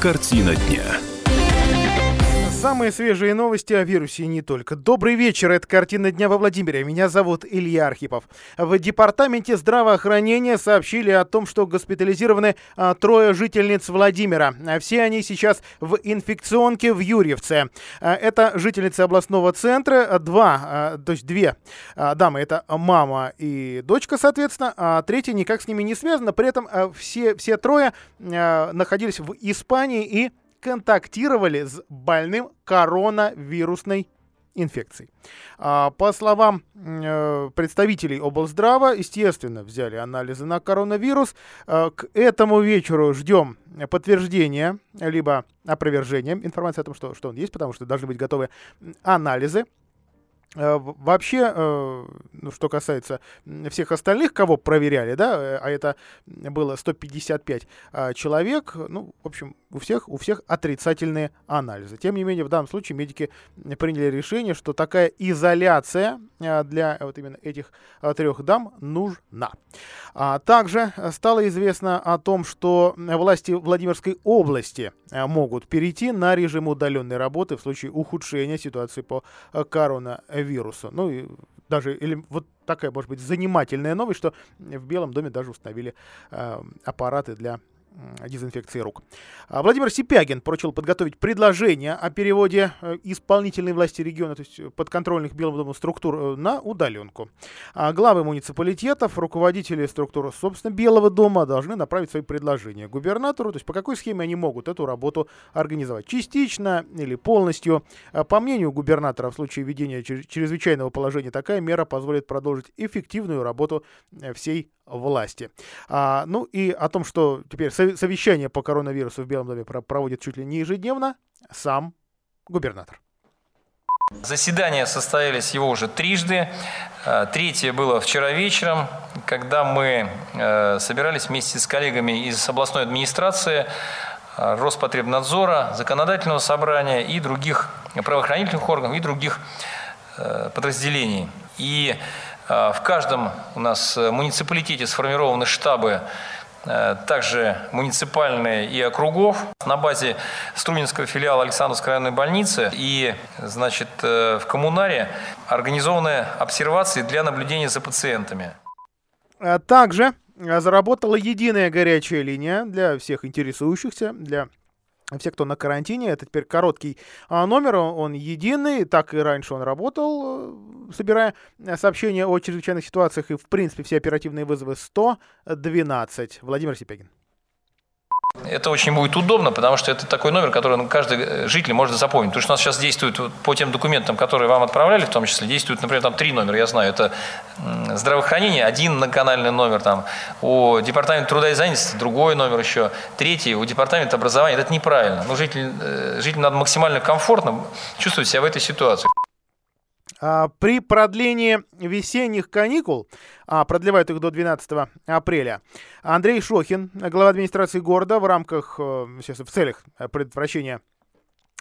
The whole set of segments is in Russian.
Картина дня. Самые свежие новости о вирусе и не только. Добрый вечер, это «Картина дня во Владимире». Меня зовут Илья Архипов. В Департаменте здравоохранения сообщили о том, что госпитализированы а, трое жительниц Владимира. Все они сейчас в инфекционке в Юрьевце. А, это жительницы областного центра, два, а, то есть две а, дамы, это мама и дочка, соответственно, а третья никак с ними не связана. При этом а, все, все трое а, находились в Испании и контактировали с больным коронавирусной инфекцией. А, по словам э, представителей облздрава, естественно, взяли анализы на коронавирус. А, к этому вечеру ждем подтверждения, либо опровержения информации о том, что, что он есть, потому что должны быть готовы анализы вообще, э, ну, что касается всех остальных, кого проверяли, да, э, а это было 155 а, человек, ну, в общем, у всех, у всех отрицательные анализы. Тем не менее, в данном случае медики приняли решение, что такая изоляция для вот именно этих трех дам нужна. А также стало известно о том, что власти Владимирской области могут перейти на режим удаленной работы в случае ухудшения ситуации по коронавирусу вируса. Ну и даже или вот такая, может быть, занимательная новость, что в Белом доме даже установили э, аппараты для дезинфекции рук. А Владимир Сипягин поручил подготовить предложение о переводе э, исполнительной власти региона, то есть подконтрольных Белому дому структур, э, на удаленку. А главы муниципалитетов, руководители структур, собственно, Белого дома должны направить свои предложения губернатору, то есть по какой схеме они могут эту работу организовать. Частично или полностью. А по мнению губернатора, в случае введения чрезвычайного положения, такая мера позволит продолжить эффективную работу э, всей власти. А, ну и о том, что теперь совещание по коронавирусу в Белом доме проводит чуть ли не ежедневно, сам губернатор. Заседания состоялись его уже трижды. А, третье было вчера вечером, когда мы э, собирались вместе с коллегами из областной администрации, а, Роспотребнадзора, Законодательного собрания и других правоохранительных органов и других э, подразделений. И в каждом у нас э, муниципалитете сформированы штабы э, также муниципальные и округов. На базе Струнинского филиала Александровской районной больницы и значит, э, в коммунаре организованы обсервации для наблюдения за пациентами. А также заработала единая горячая линия для всех интересующихся, для все, кто на карантине, это теперь короткий а, номер, он единый, так и раньше он работал, э, собирая э, сообщения о чрезвычайных ситуациях, и, в принципе, все оперативные вызовы 112. Владимир Сипягин. Это очень будет удобно, потому что это такой номер, который каждый э, житель может запомнить. Потому что у нас сейчас действует по тем документам, которые вам отправляли, в том числе, действует, например, там три номера, я знаю. Это здравоохранение, один многоканальный номер, там, у департамента труда и занятости другой номер еще, третий у департамента образования. Это неправильно. Ну, житель, э, жителю надо максимально комфортно чувствовать себя в этой ситуации. А, при продлении весенних каникул, а, продлевают их до 12 апреля, Андрей Шохин, глава администрации города, в рамках, э, в целях предотвращения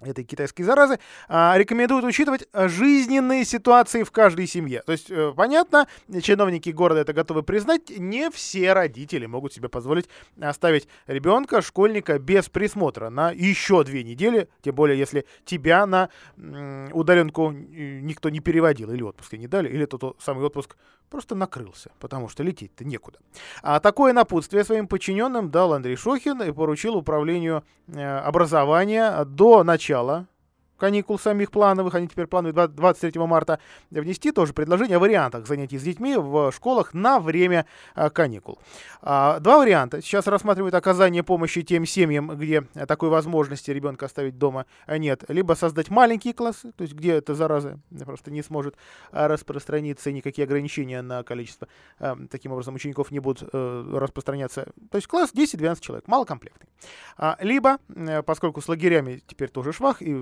этой китайской заразы, а, рекомендуют учитывать жизненные ситуации в каждой семье. То есть, э, понятно, чиновники города это готовы признать, не все родители могут себе позволить оставить ребенка, школьника без присмотра на еще две недели, тем более, если тебя на удаленку никто не переводил, или отпуска не дали, или тот самый отпуск просто накрылся, потому что лететь-то некуда. А такое напутствие своим подчиненным дал Андрей Шохин и поручил управлению э, образования до начала Coachella каникул самих плановых, они теперь плануют 23 марта внести тоже предложение о вариантах занятий с детьми в школах на время а, каникул. А, два варианта. Сейчас рассматривают оказание помощи тем семьям, где такой возможности ребенка оставить дома нет. Либо создать маленькие классы, то есть где эта зараза просто не сможет а, распространиться, никакие ограничения на количество таким образом учеников не будут э, распространяться. То есть класс 10-12 человек, малокомплектный. Либо, э, поскольку с лагерями теперь тоже швах, и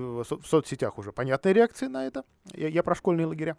в соцсетях уже понятная реакция на это. Я, я про школьные лагеря.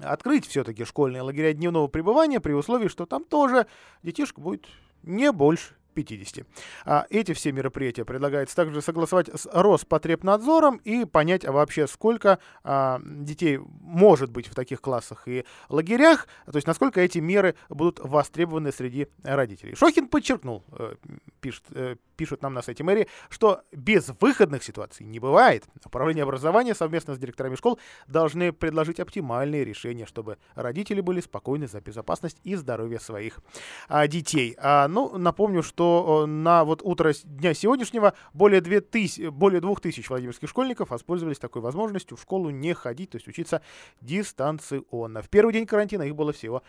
Открыть все-таки школьные лагеря дневного пребывания при условии, что там тоже детишек будет не больше 50. А эти все мероприятия предлагается также согласовать с Роспотребнадзором и понять а вообще, сколько а, детей может быть в таких классах и лагерях, то есть насколько эти меры будут востребованы среди родителей. Шохин подчеркнул, э, пишет, э, пишут нам на сайте мэрии, что без выходных ситуаций не бывает. Управление образования совместно с директорами школ должны предложить оптимальные решения, чтобы родители были спокойны за безопасность и здоровье своих а, детей. А, ну, напомню, что на вот утро дня сегодняшнего более, 2000, более 2000 владимирских школьников воспользовались такой возможностью в школу не ходить, то есть учиться дистанционно. В первый день карантина их было всего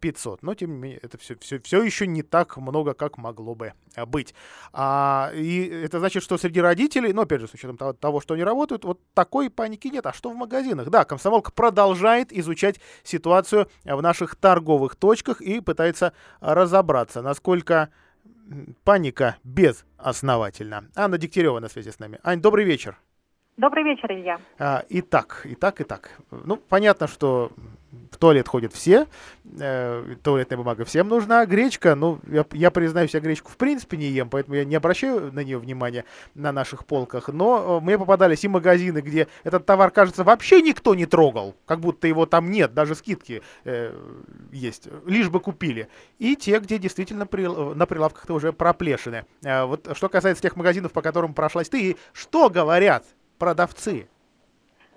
500, но тем не менее это все, все, все еще не так много, как могло бы быть. А, и это значит, что среди родителей, ну, опять же, с учетом того, того, что они работают, вот такой паники нет. А что в магазинах? Да, комсомолка продолжает изучать ситуацию в наших торговых точках и пытается разобраться, насколько паника безосновательна. Анна Дегтярева на связи с нами. Ань, добрый вечер. Добрый вечер, Илья. А, и так, и так, и так. Ну, понятно, что в туалет ходят все, э, туалетная бумага всем нужна, гречка, ну, я, я признаюсь, я гречку в принципе не ем, поэтому я не обращаю на нее внимания на наших полках, но э, мне попадались и магазины, где этот товар, кажется, вообще никто не трогал, как будто его там нет, даже скидки э, есть, лишь бы купили, и те, где действительно при, на прилавках-то уже проплешины. Э, вот что касается тех магазинов, по которым прошлась ты, что говорят продавцы?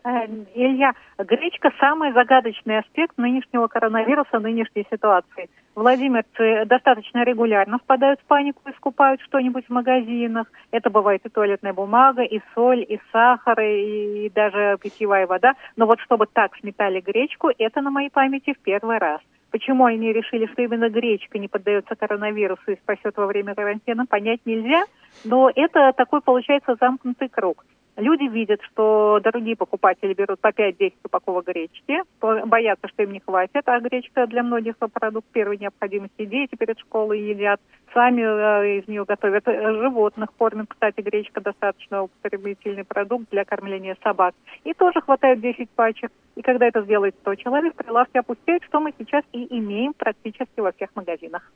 Э, Илья, гречка – самый загадочный аспект нынешнего коронавируса, нынешней ситуации. Владимирцы достаточно регулярно впадают в панику и скупают что-нибудь в магазинах. Это бывает и туалетная бумага, и соль, и сахар, и, и даже питьевая вода. Но вот чтобы так сметали гречку, это на моей памяти в первый раз. Почему они решили, что именно гречка не поддается коронавирусу и спасет во время карантина, понять нельзя. Но это такой получается замкнутый круг. Люди видят, что другие покупатели берут по 5-10 упаковок гречки, боятся, что им не хватит, а гречка для многих продукт первой необходимости. Дети перед школой едят, сами э, из нее готовят. Э, животных кормят, кстати, гречка достаточно употребительный продукт для кормления собак. И тоже хватает 10 пачек. И когда это сделает 100 человек, прилавки опустеют, что мы сейчас и имеем практически во всех магазинах.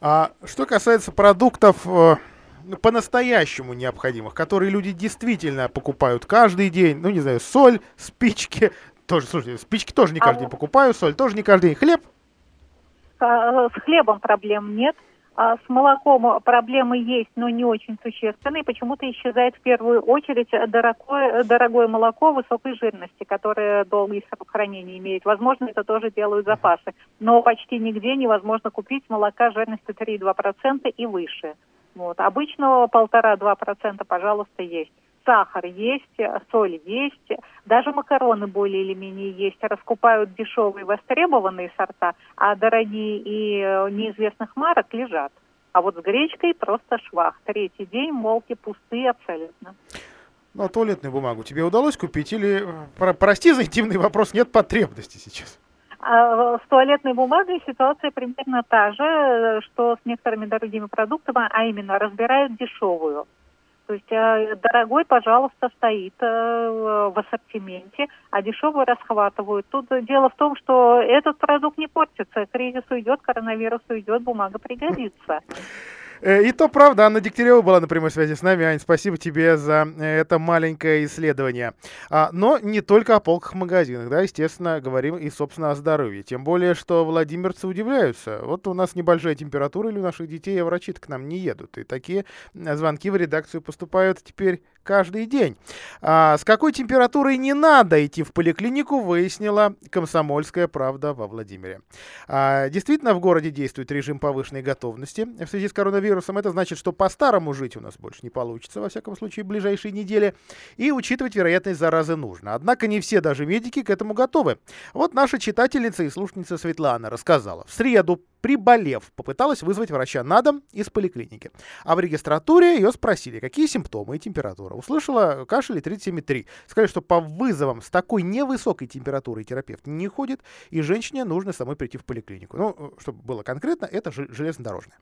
А что касается продуктов э, по-настоящему необходимых, которые люди действительно покупают каждый день. Ну, не знаю, соль, спички. Тоже, слушайте, спички тоже не каждый а день покупаю, соль тоже не каждый день. Хлеб? А, с хлебом проблем нет. А с молоком проблемы есть, но не очень существенные. Почему-то исчезает в первую очередь дорогое, дорогое молоко высокой жирности, которое долгий срок хранения имеет. Возможно, это тоже делают запасы. Но почти нигде невозможно купить молока жирностью 3,2% и выше. Вот. Обычного полтора-два процента, пожалуйста, есть. Сахар есть, соль есть, даже макароны более или менее есть. Раскупают дешевые востребованные сорта, а дорогие и э, неизвестных марок лежат. А вот с гречкой просто швах. Третий день молки пустые абсолютно. Ну, а туалетную бумагу тебе удалось купить или, э, прости за интимный вопрос, нет потребности сейчас? А с туалетной бумагой ситуация примерно та же, что с некоторыми дорогими продуктами, а именно разбирают дешевую. То есть э, дорогой, пожалуйста, стоит э, в ассортименте, а дешевый расхватывают. Тут дело в том, что этот продукт не портится. Кризис уйдет, коронавирус уйдет, бумага пригодится. Э, и то правда, Анна Дегтярева была на прямой связи с нами. Ань, спасибо тебе за э, это маленькое исследование. А, но не только о полках в магазинах, да, естественно, говорим и, собственно, о здоровье. Тем более, что владимирцы удивляются. Вот у нас небольшая температура, или у наших детей, а врачи к нам не едут. И такие звонки в редакцию поступают теперь каждый день. А, с какой температурой не надо идти в поликлинику, выяснила комсомольская правда во Владимире. А, действительно, в городе действует режим повышенной готовности в связи с коронавирусом. Это значит, что по-старому жить у нас больше не получится, во всяком случае, в ближайшие недели. И учитывать вероятность заразы нужно. Однако не все, даже медики, к этому готовы. Вот наша читательница и слушательница Светлана рассказала. В среду приболев, попыталась вызвать врача на дом из поликлиники. А в регистратуре ее спросили, какие симптомы и температура. Услышала кашель и 37,3. Сказали, что по вызовам с такой невысокой температурой терапевт не ходит, и женщине нужно самой прийти в поликлинику. Ну, чтобы было конкретно, это железнодорожная.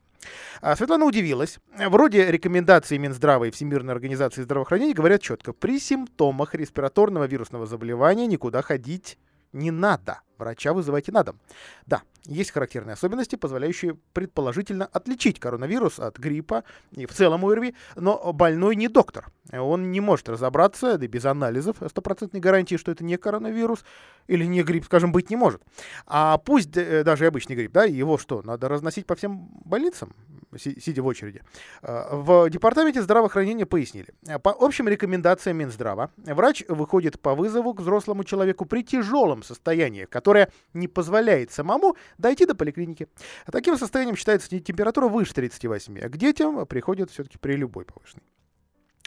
А Светлана удивилась. Вроде рекомендаций Минздрава и Всемирной организации здравоохранения говорят четко, при симптомах респираторного вирусного заболевания никуда ходить не надо. Врача вызывайте на дом. Да, есть характерные особенности, позволяющие предположительно отличить коронавирус от гриппа и в целом ОРВИ, но больной не доктор. Он не может разобраться, да и без анализов стопроцентной гарантии, что это не коронавирус или не грипп, скажем, быть не может. А пусть э, даже и обычный грипп, да, его что, надо разносить по всем больницам? Сидя в очереди. А, в департаменте здравоохранения пояснили. По общим рекомендациям Минздрава, врач выходит по вызову к взрослому человеку при тяжелом состоянии, которое не позволяет самому дойти до поликлиники. Таким состоянием считается температура выше 38, а к детям приходят все-таки при любой повышенной.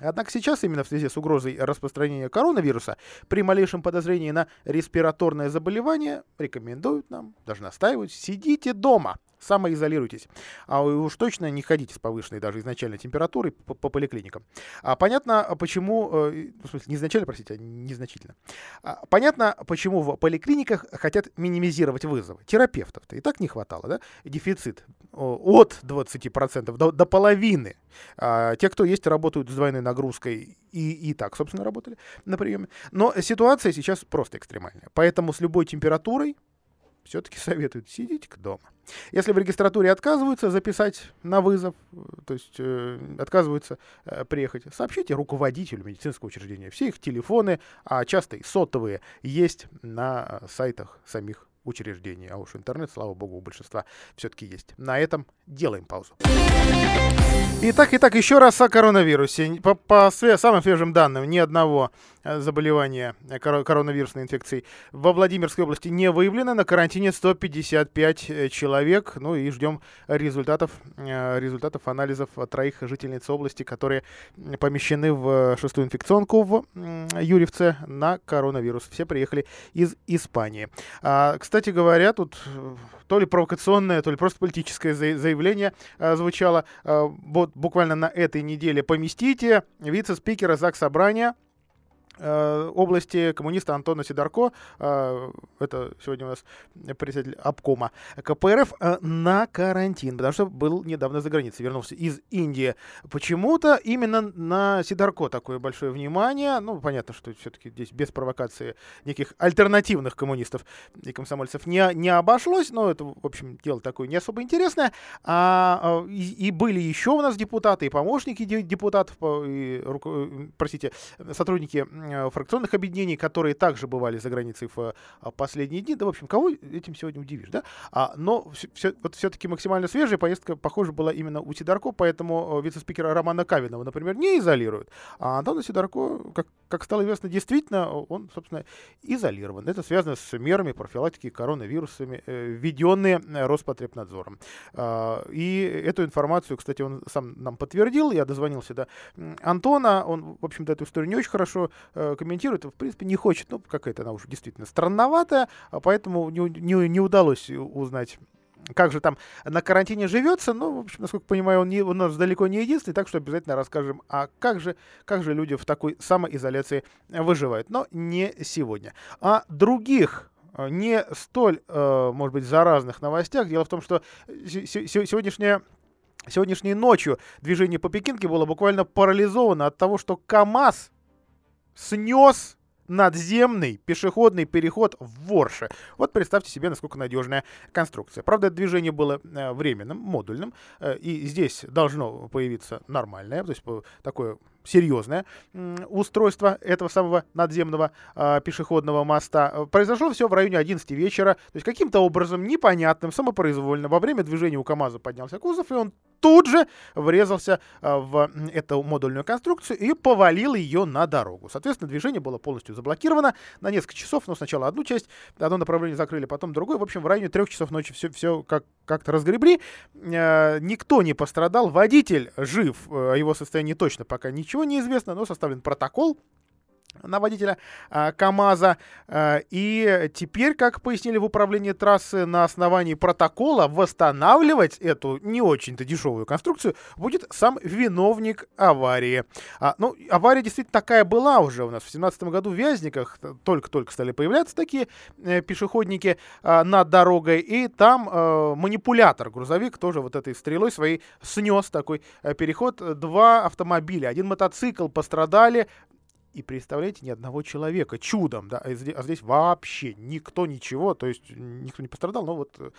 Однако сейчас, именно в связи с угрозой распространения коронавируса, при малейшем подозрении на респираторное заболевание рекомендуют нам, даже настаивают, сидите дома, самоизолируйтесь. А уж точно не ходите с повышенной даже изначальной температурой по, по поликлиникам. А понятно, почему... Э, в смысле, не изначально, простите, а незначительно. А понятно, почему в поликлиниках хотят минимизировать вызовы. Терапевтов-то и так не хватало, да? Дефицит от 20% до, до половины. А, те, кто есть, работают с двойной нагрузкой и, и так, собственно, работали на приеме. Но ситуация сейчас просто экстремальная. Поэтому с любой температурой все-таки советуют сидите-ка дома. Если в регистратуре отказываются записать на вызов, э, то есть э, отказываются э, приехать, сообщите руководителю медицинского учреждения. Все их телефоны, а часто и сотовые, есть на э, сайтах самих учреждений. А уж интернет, слава богу, у большинства все-таки есть. На этом делаем паузу. Итак, итак, еще раз о коронавирусе. По, по самым свежим данным, ни одного э, заболевания э, кор- коронавирусной инфекцией во Владимирской области не выявлено. На карантине 155 э, человек. Ну и ждем результатов, результатов анализов троих жительниц области, которые помещены в шестую инфекционку в Юрьевце на коронавирус. Все приехали из Испании. А, кстати говоря, тут то ли провокационное, то ли просто политическое заявление э, звучало. Э, вот буквально на этой неделе поместите вице-спикера ЗАГС Собрания Э, области коммуниста Антона Сидорко, э, это сегодня у нас председатель обкома КПРФ, э, на карантин, потому что был недавно за границей, вернулся из Индии. Почему-то именно на Сидорко такое большое внимание. Ну, понятно, что все-таки здесь без провокации никаких альтернативных коммунистов и комсомольцев не, не обошлось, но это, в общем, дело такое не особо интересное. А, и, и были еще у нас депутаты, и помощники депутатов, и, простите, сотрудники Э, фракционных объединений, которые также бывали за границей в э, последние дни. Да, в общем, кого этим сегодня удивишь, да? А, но все, вот все-таки максимально свежая поездка, похоже, была именно у Сидорко, поэтому э, вице-спикера Романа Кавинова, например, не изолируют. А Антона Сидорко, как, как стало известно, действительно, он, собственно, изолирован. Это связано с мерами профилактики коронавирусами, введенные Роспотребнадзором. А, и эту информацию, кстати, он сам нам подтвердил, я дозвонился до Антона, он, в общем-то, эту историю не очень хорошо э, комментирует, в принципе, не хочет. Ну, какая-то она уже действительно странноватая, а поэтому не, не, не удалось узнать как же там на карантине живется, ну, в общем, насколько понимаю, он, не, у нас далеко не единственный, так что обязательно расскажем, а как же, как же люди в такой самоизоляции выживают. Но не сегодня. А других э, не столь, э, может быть, заразных новостях. Дело в том, что сегодняшняя Сегодняшней ночью движение по Пекинке было буквально парализовано от того, что КАМАЗ снес надземный пешеходный переход в Ворше. Вот представьте себе, насколько надежная конструкция. Правда, движение было э, временным, модульным, э, и здесь должно появиться нормальное, то есть такое серьезное устройство этого самого надземного э, пешеходного моста. Произошло все в районе 11 вечера. То есть каким-то образом непонятным, самопроизвольно, во время движения у КАМАЗа поднялся кузов, и он тут же врезался э, в эту модульную конструкцию и повалил ее на дорогу. Соответственно, движение было полностью заблокировано на несколько часов. Но сначала одну часть, одно направление закрыли, потом другое. В общем, в районе трех часов ночи все, все как, как-то разгребли. Э, никто не пострадал. Водитель жив. Э, о его состоянии точно пока ничего не известно, но составлен протокол на водителя э, КАМАЗа. Э, и теперь, как пояснили в управлении трассы, на основании протокола восстанавливать эту не очень-то дешевую конструкцию будет сам виновник аварии. А, ну, авария действительно такая была уже у нас. В 2017 году в Вязниках только-только стали появляться такие э, пешеходники э, над дорогой. И там э, манипулятор, грузовик, тоже вот этой стрелой своей снес такой э, переход. Два автомобиля, один мотоцикл пострадали, и представляете, ни одного человека чудом, да, а здесь, а здесь вообще никто ничего, то есть никто не пострадал, но вот э,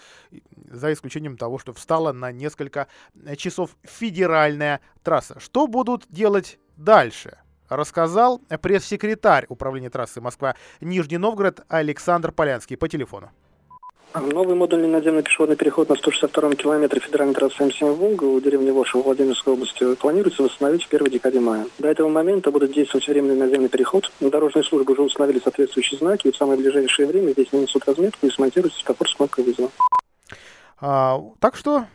за исключением того, что встала на несколько э, часов федеральная трасса. Что будут делать дальше? Рассказал пресс-секретарь управления трассы Москва-Нижний Новгород Александр Полянский по телефону. Новый модульный надземный пешеходный переход на 162-м километре федеральной трассы М7 Волга у деревни Воша в Владимирской области планируется восстановить в первой декаде мая. До этого момента будет действовать временный наземный переход. Дорожные службы уже установили соответствующие знаки, и в самое ближайшее время здесь нанесут разметку и смонтируют светофор с кнопкой вызова. А, так что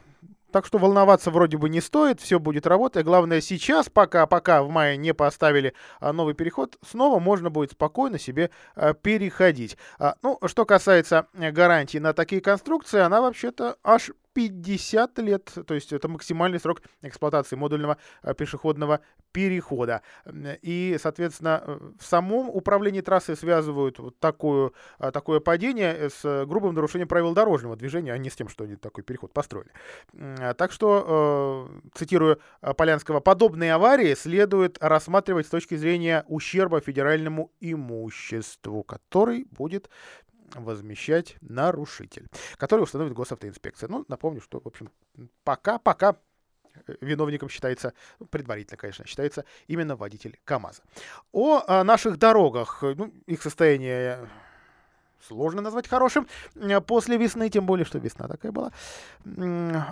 так что волноваться вроде бы не стоит, все будет работать. Главное сейчас, пока, пока в мае не поставили а, новый переход, снова можно будет спокойно себе а, переходить. А, ну, что касается э, гарантии на такие конструкции, она вообще-то аж 50 лет, то есть это максимальный срок эксплуатации модульного э, пешеходного перехода. И, соответственно, э, в самом управлении трассы связывают вот такую, э, такое падение с грубым нарушением правил дорожного движения, а не с тем, что они такой переход построили. Так что, цитирую Полянского, подобные аварии следует рассматривать с точки зрения ущерба федеральному имуществу, который будет возмещать нарушитель, который установит госавтоинспекция. Ну, напомню, что, в общем, пока, пока э, виновником считается, предварительно, конечно, считается именно водитель КАМАЗа. О, о наших дорогах, ну, их состояние сложно назвать хорошим э, после весны, тем более, что весна такая была.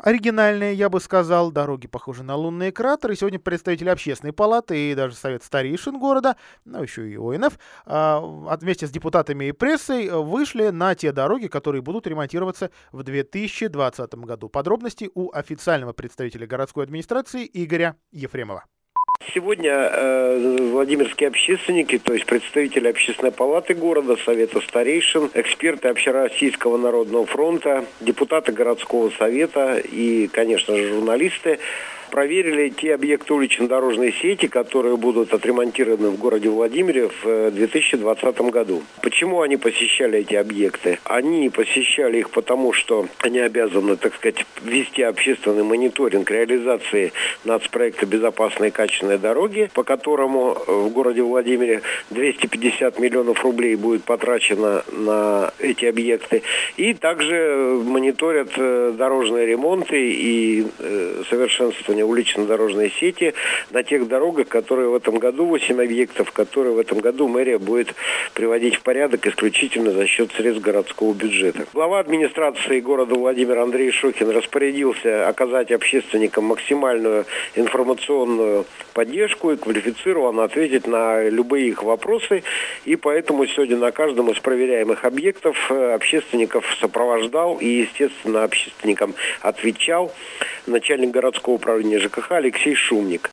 Оригинальные, я бы сказал, дороги похожи на лунные кратеры. Сегодня представители общественной палаты и даже совет старейшин города, ну еще и ОНФ, а, вместе с депутатами и прессой вышли на те дороги, которые будут ремонтироваться в 2020 году. Подробности у официального представителя городской администрации Игоря Ефремова. Сегодня э, владимирские общественники, то есть представители общественной палаты города, совета старейшин, эксперты Общероссийского народного фронта, депутаты городского совета и, конечно же, журналисты проверили те объекты улично-дорожной сети, которые будут отремонтированы в городе Владимире в 2020 э, году. Почему они посещали эти объекты? Они посещали их потому, что они обязаны, так сказать, вести общественный мониторинг реализации нацпроекта «Безопасные качественные дороги», по которому э, в городе Владимире 250 миллионов рублей будет потрачено на эти объекты. И также мониторят э, дорожные ремонты и совершенствование улично-дорожной сети на тех дорогах, которые в этом году, 8 объектов, которые в этом году мэрия будет приводить в порядок исключительно за счет средств городского бюджета. Глава администрации города Владимир Андрей Шохин распорядился оказать общественникам максимальную информационную поддержку и квалифицированно ответить на любые их вопросы. И поэтому сегодня на каждом из проверяемых объектов э, общественников сопровождал и, естественно, общественникам отвечал начальник городского управления ЖКХ Алексей Шумник.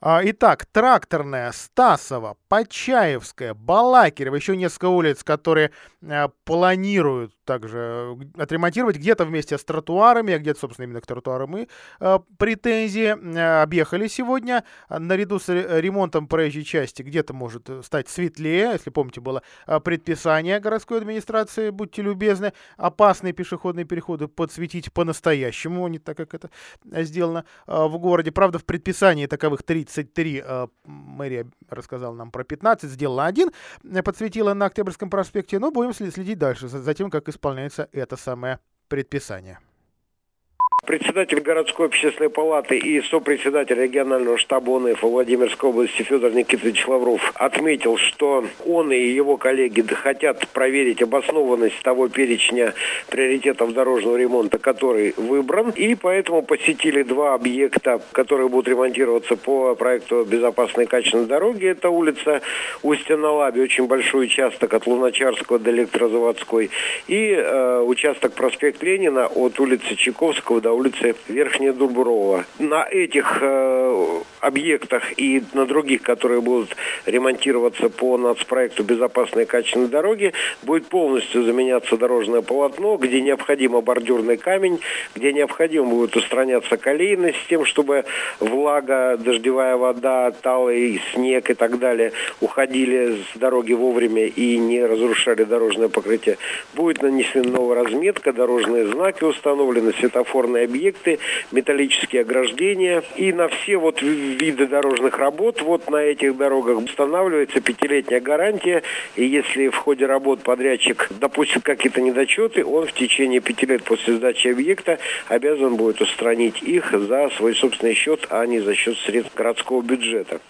А, итак, Тракторная, Стасова, Почаевская, Балакирева, еще несколько улиц, которые э, планируют также э, отремонтировать где-то вместе с тротуарами, а где-то, собственно, именно к тротуарам и э, претензии. Объехали сегодня. Наряду с ремонтом проезжей части где-то может стать светлее. Если помните, было предписание городской администрации, будьте любезны, опасные пешеходные переходы подсветить по-настоящему, не так, как это сделано в городе. Правда, в предписании таковых 30 33, э, мэрия рассказала нам про 15, сделала один, э, подсветила на Октябрьском проспекте, но будем следить дальше за тем, как исполняется это самое предписание. Председатель городской общественной палаты и сопредседатель регионального штаба ОНФ Владимирской области Федор Никитович Лавров отметил, что он и его коллеги хотят проверить обоснованность того перечня приоритетов дорожного ремонта, который выбран, и поэтому посетили два объекта, которые будут ремонтироваться по проекту безопасной и качественной дороги. Это улица Устья-на-Лабе, очень большой участок от Луначарского до Электрозаводской, и э, участок проспект Ленина от улицы Чайковского до до улицы Верхняя Дуброва. На этих э, объектах и на других, которые будут ремонтироваться по нацпроекту «Безопасные качественные дороги», будет полностью заменяться дорожное полотно, где необходимо бордюрный камень, где необходимо будет устраняться колейность с тем, чтобы влага, дождевая вода, талый снег и так далее уходили с дороги вовремя и не разрушали дорожное покрытие. Будет нанесена новая разметка, дорожные знаки установлены, светофорные опорные объекты, металлические ограждения. И на все вот виды дорожных работ вот на этих дорогах устанавливается пятилетняя гарантия. И если в ходе работ подрядчик допустит какие-то недочеты, он в течение пяти лет после сдачи объекта обязан будет устранить их за свой собственный счет, а не за счет средств городского бюджета.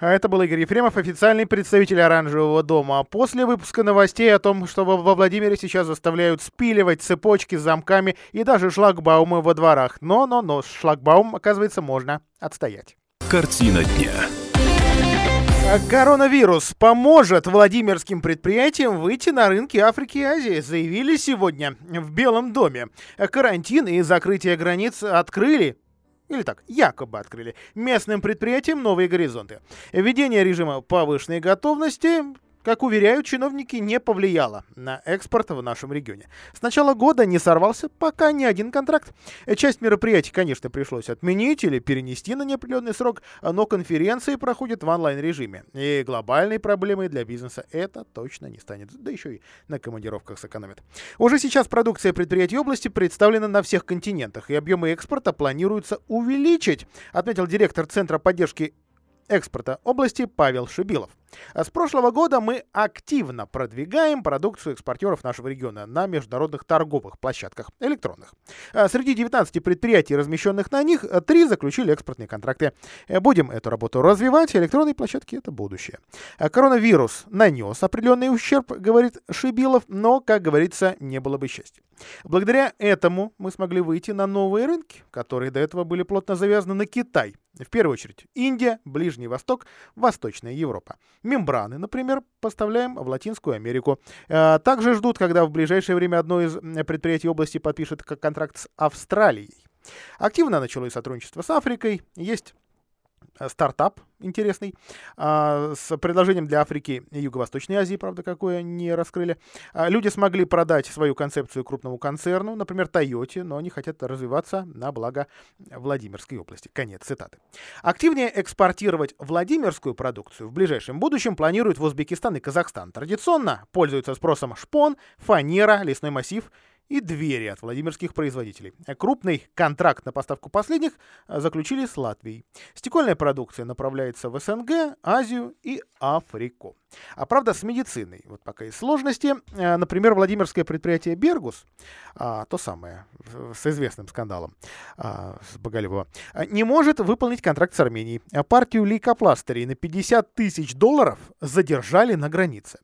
А это был Игорь Ефремов, официальный представитель Оранжевого дома. После выпуска новостей о том, что во Владимире сейчас заставляют спиливать цепочки с замками и даже шлагбаумы во дворах. Но-но-но, шлагбаум, оказывается, можно отстоять. Картина дня. А коронавирус поможет владимирским предприятиям выйти на рынки Африки и Азии, заявили сегодня в Белом доме. Карантин и закрытие границ открыли или так, якобы открыли местным предприятиям новые горизонты. Введение режима повышенной готовности как уверяют чиновники, не повлияло на экспорт в нашем регионе. С начала года не сорвался пока ни один контракт. Часть мероприятий, конечно, пришлось отменить или перенести на неопределенный срок, но конференции проходят в онлайн-режиме. И глобальной проблемой для бизнеса это точно не станет. Да еще и на командировках сэкономит. Уже сейчас продукция предприятий области представлена на всех континентах, и объемы экспорта планируется увеличить, отметил директор Центра поддержки экспорта области Павел Шибилов. С прошлого года мы активно продвигаем продукцию экспортеров нашего региона на международных торговых площадках электронных. А среди 19 предприятий, размещенных на них, три заключили экспортные контракты. Э, будем эту работу развивать. Электронные площадки — это будущее. Коронавирус нанес определенный ущерб, говорит Шибилов, но, как говорится, не было бы счастья. Благодаря этому мы смогли выйти на новые рынки, которые до этого были плотно завязаны на Китай. В первую очередь Индия, Ближний Восток, Восточная Европа. Мембраны, например, поставляем в Латинскую Америку. Э, также ждут, когда в ближайшее время одно из предприятий области подпишет контракт с Австралией. Активно началось сотрудничество с Африкой. Есть стартап интересный а, с предложением для Африки и Юго-Восточной Азии, правда, какое не раскрыли. А, люди смогли продать свою концепцию крупному концерну, например, Тойоте, но они хотят развиваться на благо Владимирской области. Конец цитаты. Активнее экспортировать владимирскую продукцию в ближайшем будущем планируют в Узбекистан и Казахстан. Традиционно пользуются спросом шпон, фанера, лесной массив и двери от владимирских производителей. Крупный контракт на поставку последних э, заключили с Латвией. Стекольная продукция направляется в СНГ, Азию и Африку. А правда, с медициной. Вот пока есть сложности. Э, например, Владимирское предприятие «Бергус», а, то самое, с известным скандалом а, с Боголюбова, э, не может выполнить контракт с Арменией. Партию лейкопластырей на 50 тысяч долларов задержали на границе.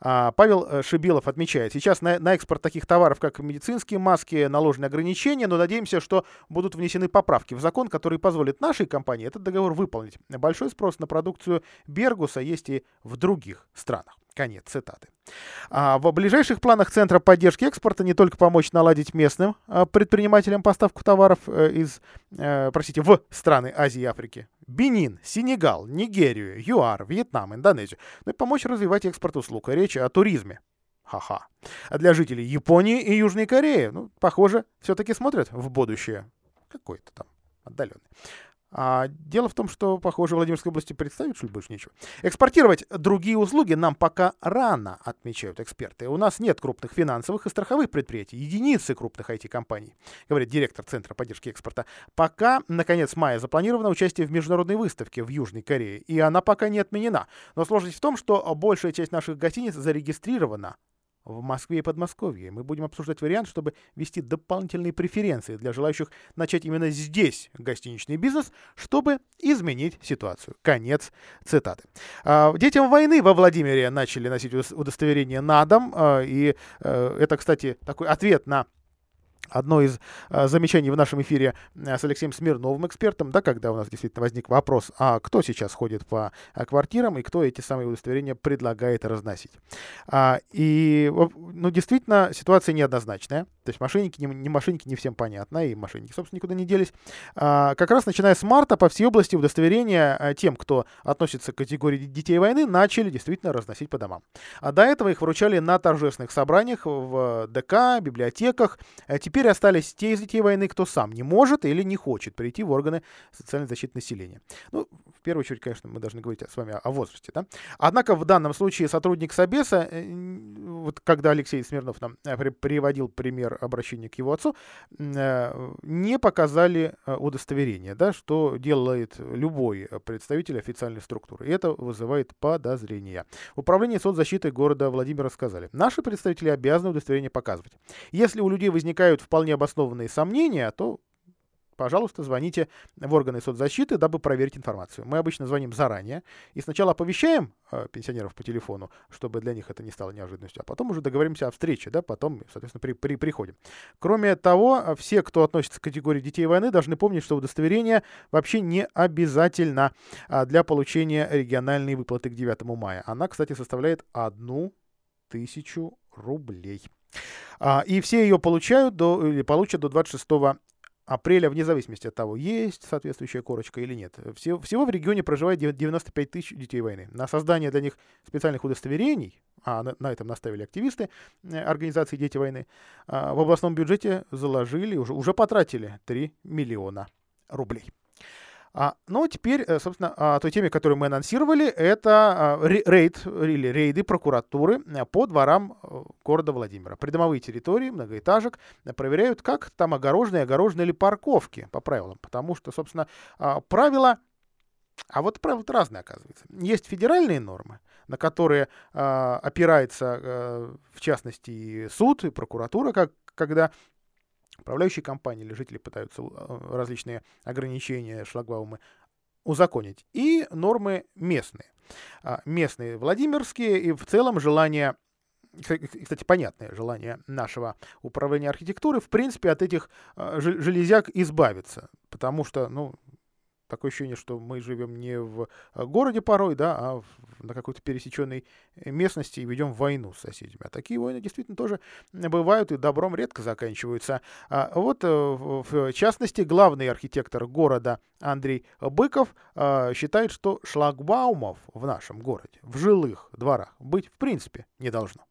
А, Павел Шибилов отмечает, сейчас на, на экспорт таких товаров, как медицинские маски наложены ограничения, но надеемся, что будут внесены поправки в закон, которые позволят нашей компании этот договор выполнить. Большой спрос на продукцию Бергуса есть и в других странах. Конец цитаты. А в ближайших планах Центра поддержки экспорта не только помочь наладить местным а, предпринимателям поставку товаров э, из, э, простите, в страны Азии и Африки. Бенин, Сенегал, Нигерию, ЮАР, Вьетнам, Индонезию. Но и помочь развивать экспорт услуг. Речь о туризме. Ха-ха. А для жителей Японии и Южной Кореи, ну, похоже, все-таки смотрят в будущее. Какой-то там отдаленный. А дело в том, что, похоже, в Владимирской области представить, ли, больше нечего. Экспортировать другие услуги нам пока рано, отмечают эксперты. У нас нет крупных финансовых и страховых предприятий, единицы крупных IT-компаний, говорит директор Центра поддержки экспорта. Пока, наконец мая, запланировано участие в международной выставке в Южной Корее, и она пока не отменена. Но сложность в том, что большая часть наших гостиниц зарегистрирована в Москве и Подмосковье. Мы будем обсуждать вариант, чтобы ввести дополнительные преференции для желающих начать именно здесь гостиничный бизнес, чтобы изменить ситуацию. Конец цитаты. А, детям войны во Владимире начали носить удостоверение на дом. А, и э, это, кстати, такой ответ на одно из а, замечаний в нашем эфире а, с Алексеем Смирновым, экспертом, да, когда у нас действительно возник вопрос, а кто сейчас ходит по а, квартирам и кто эти самые удостоверения предлагает разносить. А, и, ну, действительно, ситуация неоднозначная. То есть мошенники, не, не мошенники, не всем понятно, и мошенники, собственно, никуда не делись. А, как раз начиная с марта по всей области удостоверения а, тем, кто относится к категории детей войны, начали действительно разносить по домам. А до этого их вручали на торжественных собраниях в ДК, библиотеках. Теперь Теперь остались те из детей войны, кто сам не может или не хочет прийти в органы социальной защиты населения. Ну, первую очередь, конечно, мы должны говорить с вами о, возрасте. Да? Однако в данном случае сотрудник Собеса, э, вот когда Алексей Смирнов нам э, приводил пример обращения к его отцу, э, не показали удостоверение, да, что делает любой представитель официальной структуры. И это вызывает подозрения. В управлении соцзащиты города Владимира сказали, наши представители обязаны удостоверение показывать. Если у людей возникают вполне обоснованные сомнения, то пожалуйста, звоните в органы соцзащиты, дабы проверить информацию. Мы обычно звоним заранее и сначала оповещаем э, пенсионеров по телефону, чтобы для них это не стало неожиданностью, а потом уже договоримся о встрече, да, потом, соответственно, при, при, приходим. Кроме того, все, кто относится к категории детей войны, должны помнить, что удостоверение вообще не обязательно а, для получения региональной выплаты к 9 мая. Она, кстати, составляет одну тысячу рублей. А, и все ее получают до, или получат до 26 апреля, вне зависимости от того, есть соответствующая корочка или нет. Всего, всего в регионе проживает 95 тысяч детей войны. На создание для них специальных удостоверений, а на, на этом наставили активисты э, организации «Дети войны», а, в областном бюджете заложили, уже, уже потратили 3 миллиона рублей. А, ну, теперь, э, собственно, о той теме, которую мы анонсировали, это а, рейд или рейды прокуратуры э, по дворам э, города Владимира. Придомовые территории, многоэтажек проверяют, как там огорожены, огорожены ли парковки по правилам. Потому что, собственно, а, правила а вот правила разные, оказывается. Есть федеральные нормы, на которые опирается, в частности, суд и прокуратура, как, когда Управляющие компании или жители пытаются э, различные ограничения, шлагбаумы узаконить. И нормы местные. А, местные Владимирские и в целом желание кстати, понятное желание нашего управления архитектуры, в принципе, от этих э, железяк избавиться. Потому что, ну, такое ощущение, что мы живем не в э, городе порой, да, а на какой-то пересеченной э, местности и ведем войну с соседями. А такие войны действительно тоже бывают и добром редко заканчиваются. А вот, э, в частности, главный архитектор города Андрей Быков считает, что шлагбаумов в нашем городе, в жилых дворах быть в принципе не должно.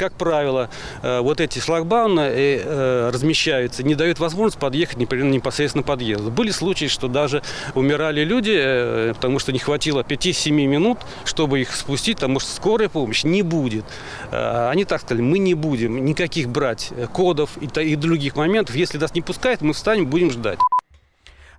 Как правило, э, вот эти шлагбауны э, э, размещаются, не дают возможность подъехать непосредственно подъезд. Были случаи, что даже умирали люди, потому что не хватило 5-7 минут, чтобы их спустить, потому что скорая помощь не будет. Они так сказали, мы не будем никаких брать кодов и других моментов. Если нас не пускают, мы встанем, будем ждать.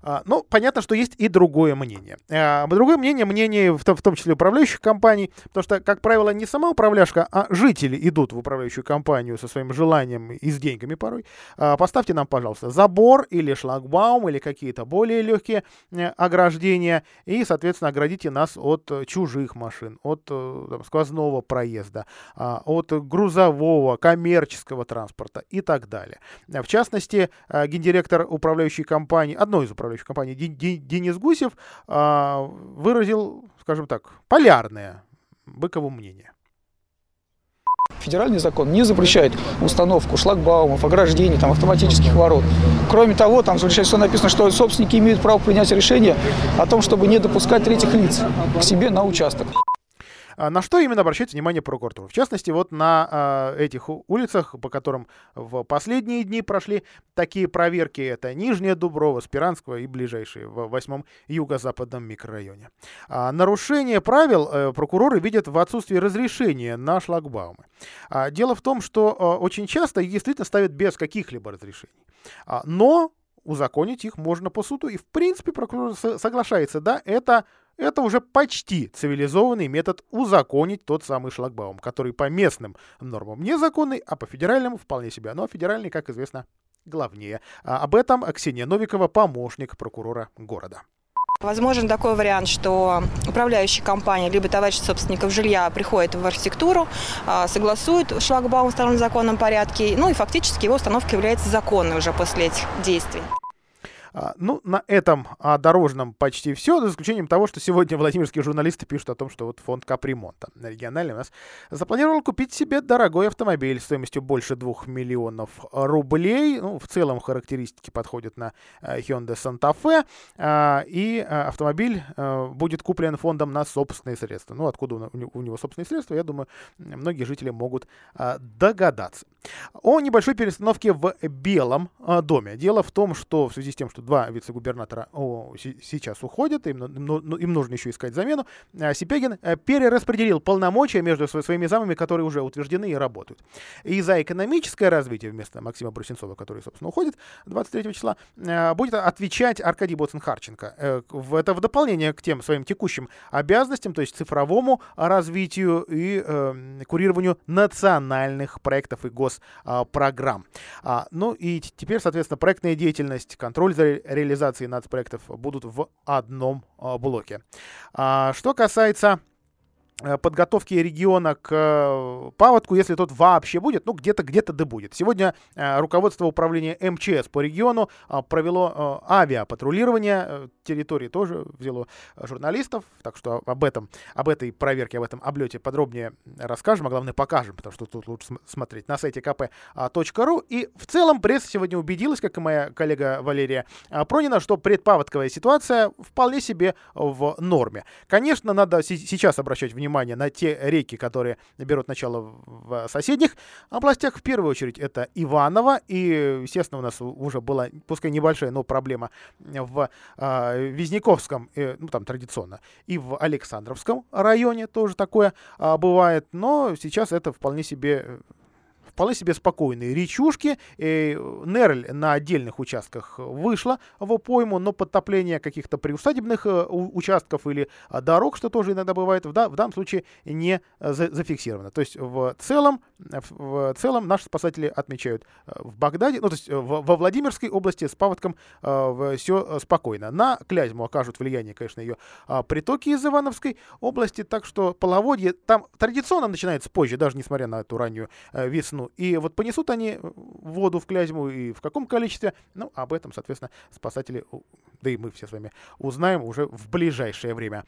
А, ну, понятно, что есть и другое мнение. А, другое мнение, мнение в том, числе управляющих компаний, потому что, как правило, не сама управляшка, а жители идут в управляющую компанию со своим желанием и с деньгами порой. А, поставьте нам, пожалуйста, забор или шлагбаум или какие-то более легкие э, ограждения и, соответственно, оградите нас от чужих машин, от э, там, сквозного проезда, от грузового, коммерческого транспорта и так далее. В частности, э, гендиректор управляющей компании, одной из управляющих управляющей компании Денис Гусев а, выразил, скажем так, полярное Быкову мнение. Федеральный закон не запрещает установку шлагбаумов, ограждений, там, автоматических ворот. Кроме того, там в написано, что собственники имеют право принять решение о том, чтобы не допускать третьих лиц к себе на участок. А на что именно обращает внимание прокуратура? В частности, вот на а, этих улицах, по которым в последние дни прошли такие проверки, это Нижняя Дуброва, Спиранского и ближайшие в восьмом юго-западном микрорайоне. А, нарушение правил э, прокуроры видят в отсутствии разрешения на шлагбаумы. Дело в том, что очень часто их действительно ставят без каких-либо разрешений. Но узаконить их можно по суду. И, в принципе, прокурор соглашается, да, это это уже почти цивилизованный метод узаконить тот самый шлагбаум, который по местным нормам незаконный, а по федеральным вполне себе. Но федеральный, как известно, главнее. А об этом Ксения Новикова, помощник прокурора города. Возможен такой вариант, что управляющая компания либо товарищ собственников жилья приходит в архитектуру, а, согласует шлагбаум в втором законном порядке, ну и фактически его установка является законной уже после этих действий. А, ну, на этом о дорожном почти все, за исключением того, что сегодня владимирские журналисты пишут о том, что вот фонд капремонта региональный у нас запланировал купить себе дорогой автомобиль стоимостью больше 2 миллионов рублей. Ну, в целом характеристики подходят на э, Hyundai Santa Fe. А, и э, автомобиль э, будет куплен фондом на собственные средства. Ну, откуда у него собственные средства, я думаю, многие жители могут догадаться. О небольшой перестановке в Белом доме. Дело в том, что в связи с тем, что что два вице-губернатора о, сейчас уходят, им, ну, им нужно еще искать замену. А Сипягин э, перераспределил полномочия между своими замами, которые уже утверждены и работают. И за экономическое развитие вместо Максима Брусенцова, который, собственно, уходит 23 числа, э, будет отвечать Аркадий Боцин-Харченко. Э, это в дополнение к тем своим текущим обязанностям, то есть цифровому развитию и э, курированию национальных проектов и госпрограмм. А, ну и теперь, соответственно, проектная деятельность, контроль за ре реализации нацпроектов будут в одном блоке. А, что касается подготовки региона к э, паводку, если тот вообще будет, ну где-то где-то да будет. Сегодня э, руководство управления МЧС по региону провело авиапатрулирование территории, тоже взяло журналистов, так что об этом, об этой проверке, об этом облете подробнее расскажем, а главное покажем, потому что тут лучше смотреть на сайте kp.ru. И в целом пресса сегодня убедилась, как и моя коллега Валерия Пронина, что предпаводковая ситуация вполне себе в норме. Конечно, надо сейчас обращать внимание внимание на те реки, которые берут начало в соседних областях. В первую очередь это Иваново. И, естественно, у нас уже была, пускай небольшая, но проблема в э, Визняковском, э, ну там традиционно, и в Александровском районе тоже такое э, бывает. Но сейчас это вполне себе вполне себе спокойные речушки. И Нерль на отдельных участках вышла в пойму, но подтопление каких-то приусадебных э, участков или а, дорог, что тоже иногда бывает, в, да, в данном случае не э, за, зафиксировано. То есть в целом, в целом наши спасатели отмечают э, в Багдаде, ну то есть во Владимирской области с паводком э, все спокойно. На Клязьму окажут влияние, конечно, ее э, притоки из Ивановской области, так что половодье там традиционно начинается позже, даже несмотря на эту раннюю э, весну. И вот понесут они воду в Клязьму и в каком количестве, ну, об этом, соответственно, спасатели, да и мы все с вами узнаем уже в ближайшее время.